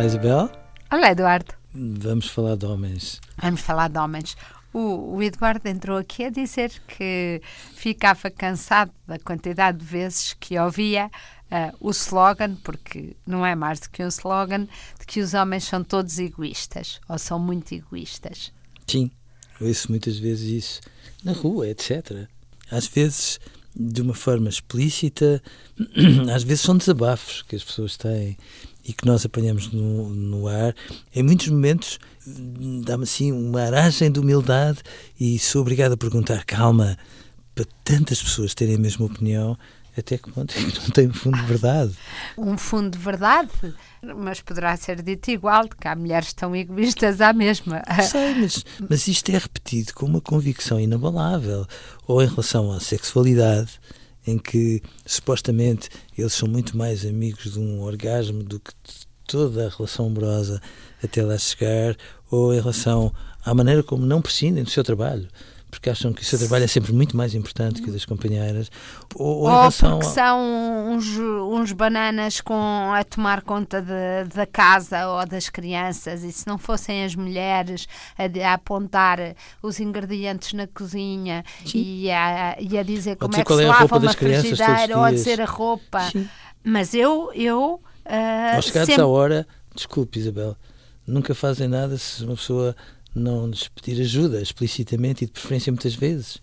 Isabel, Olá, Eduardo. vamos falar de homens. Vamos falar de homens. O, o Eduardo entrou aqui a dizer que ficava cansado da quantidade de vezes que ouvia ah, o slogan, porque não é mais do que um slogan, de que os homens são todos egoístas, ou são muito egoístas. Sim, ouço muitas vezes isso na rua, etc. Às vezes de uma forma explícita, às vezes são desabafos que as pessoas têm e que nós apanhamos no, no ar. Em muitos momentos dá-me assim uma aragem de humildade e sou obrigado a perguntar, calma, para tantas pessoas terem a mesma opinião, até que ponto é que não tem um fundo de verdade? Um fundo de verdade, mas poderá ser dito igual, de que há mulheres tão egoístas à mesma. Sei, mas, mas isto é repetido com uma convicção inabalável. Ou em relação à sexualidade, em que supostamente eles são muito mais amigos de um orgasmo do que de toda a relação amorosa até lá chegar, ou em relação à maneira como não prescindem do seu trabalho. Porque acham que o seu trabalho é sempre muito mais importante que o das companheiras. Ou, ou Ou porque a- são uns, uns bananas com, a tomar conta de- da casa ou das crianças e se não fossem as mulheres a, a apontar os ingredientes na cozinha e a, e a dizer como dizer é que qual se é a lava uma frigideira ou a dizer a roupa. Sim. Mas eu, eu ah, Aos chegados sempre- à hora, desculpe Isabel, nunca fazem nada se uma pessoa não lhes pedir ajuda explicitamente e de preferência muitas vezes.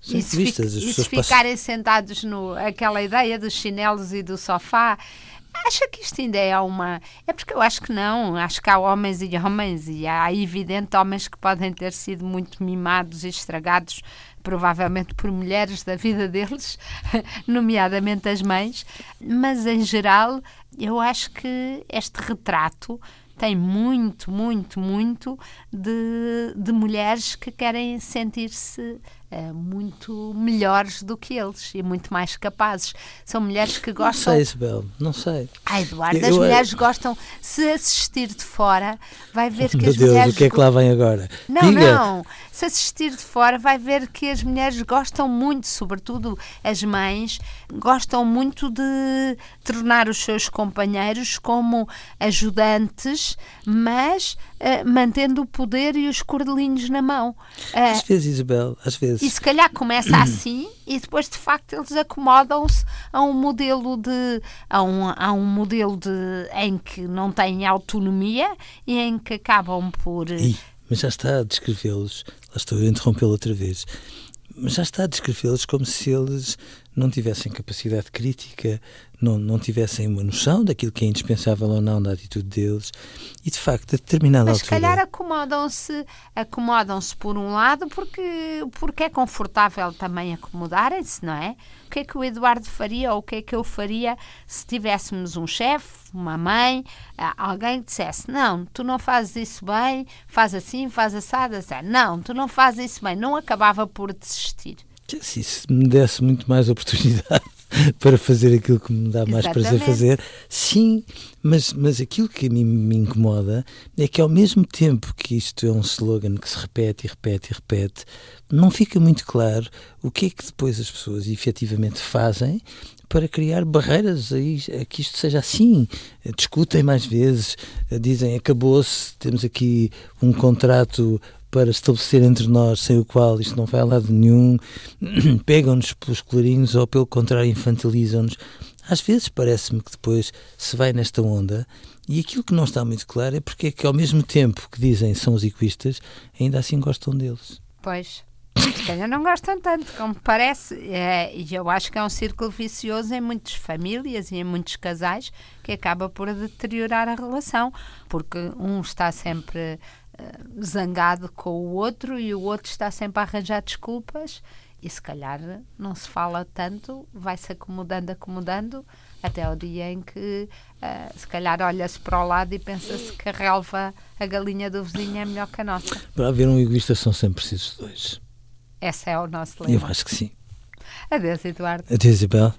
São E se, egoístas, fi- as e se pessoas passam- ficarem sentados no aquela ideia dos chinelos e do sofá, acha que isto ainda é uma. É porque eu acho que não. Acho que há homens e homens, e há evidente homens que podem ter sido muito mimados e estragados, provavelmente por mulheres da vida deles, nomeadamente as mães, mas em geral eu acho que este retrato tem muito, muito, muito de, de mulheres que querem sentir-se eh, muito melhores do que eles e muito mais capazes. São mulheres que Não gostam. sei, Isabel, não sei. Ai, Eduardo, Eu- as eu- mulheres gostam. Se assistir de fora, vai ver que Meu as Deus, mulheres. o que é que lá vem agora? Não, Diga! não. Se assistir de fora, vai ver que as mulheres gostam muito, sobretudo as mães, gostam muito de tornar os seus companheiros como ajudantes, mas eh, mantendo o poder e os cordelinhos na mão. Eh, Às vezes, Isabel, às vezes. E se calhar começa assim e depois de facto eles acomodam-se a um modelo de a um, a um modelo de em que não têm autonomia e em que acabam por Ih, mas já está a descrevê-los. Lá estou a interrompê-lo outra vez. Mas já está a descrevê-los como se eles não tivessem capacidade crítica, não, não tivessem uma noção daquilo que é indispensável ou não da atitude deles. E de facto, a determinada Mas se altura. calhar acomodam-se acomodam-se por um lado porque, porque é confortável também acomodarem-se, não é? O que é que o Eduardo faria ou o que é que eu faria se tivéssemos um chefe, uma mãe, alguém que dissesse não, tu não fazes isso bem, faz assim, faz assado, assado. Não, tu não fazes isso bem. Não acabava por desistir. Se me desse muito mais oportunidade para fazer aquilo que me dá mais prazer Exatamente. fazer, sim, mas, mas aquilo que a mim me incomoda é que ao mesmo tempo que isto é um slogan que se repete e repete e repete, não fica muito claro o que é que depois as pessoas efetivamente fazem para criar barreiras a que isto seja assim. Discutem mais vezes, dizem acabou-se, temos aqui um contrato para estabelecer entre nós, sem o qual isto não vai a lado nenhum, pegam-nos pelos colorinhos ou, pelo contrário, infantilizam-nos. Às vezes parece-me que depois se vai nesta onda e aquilo que não está muito claro é porque é que, ao mesmo tempo que dizem são os egoístas, ainda assim gostam deles. Pois. Se não gostam tanto, como parece. É, e eu acho que é um círculo vicioso em muitas famílias e em muitos casais que acaba por deteriorar a relação, porque um está sempre zangado com o outro e o outro está sempre a arranjar desculpas e se calhar não se fala tanto, vai-se acomodando, acomodando, até ao dia em que eh, se calhar olha-se para o lado e pensa-se que a relva, a galinha do vizinho é melhor que a nossa. Para haver um egoísta são sempre precisos dois. Esse é o nosso Eu lema. acho que sim. Adeus, Eduardo. Adeus, Isabel.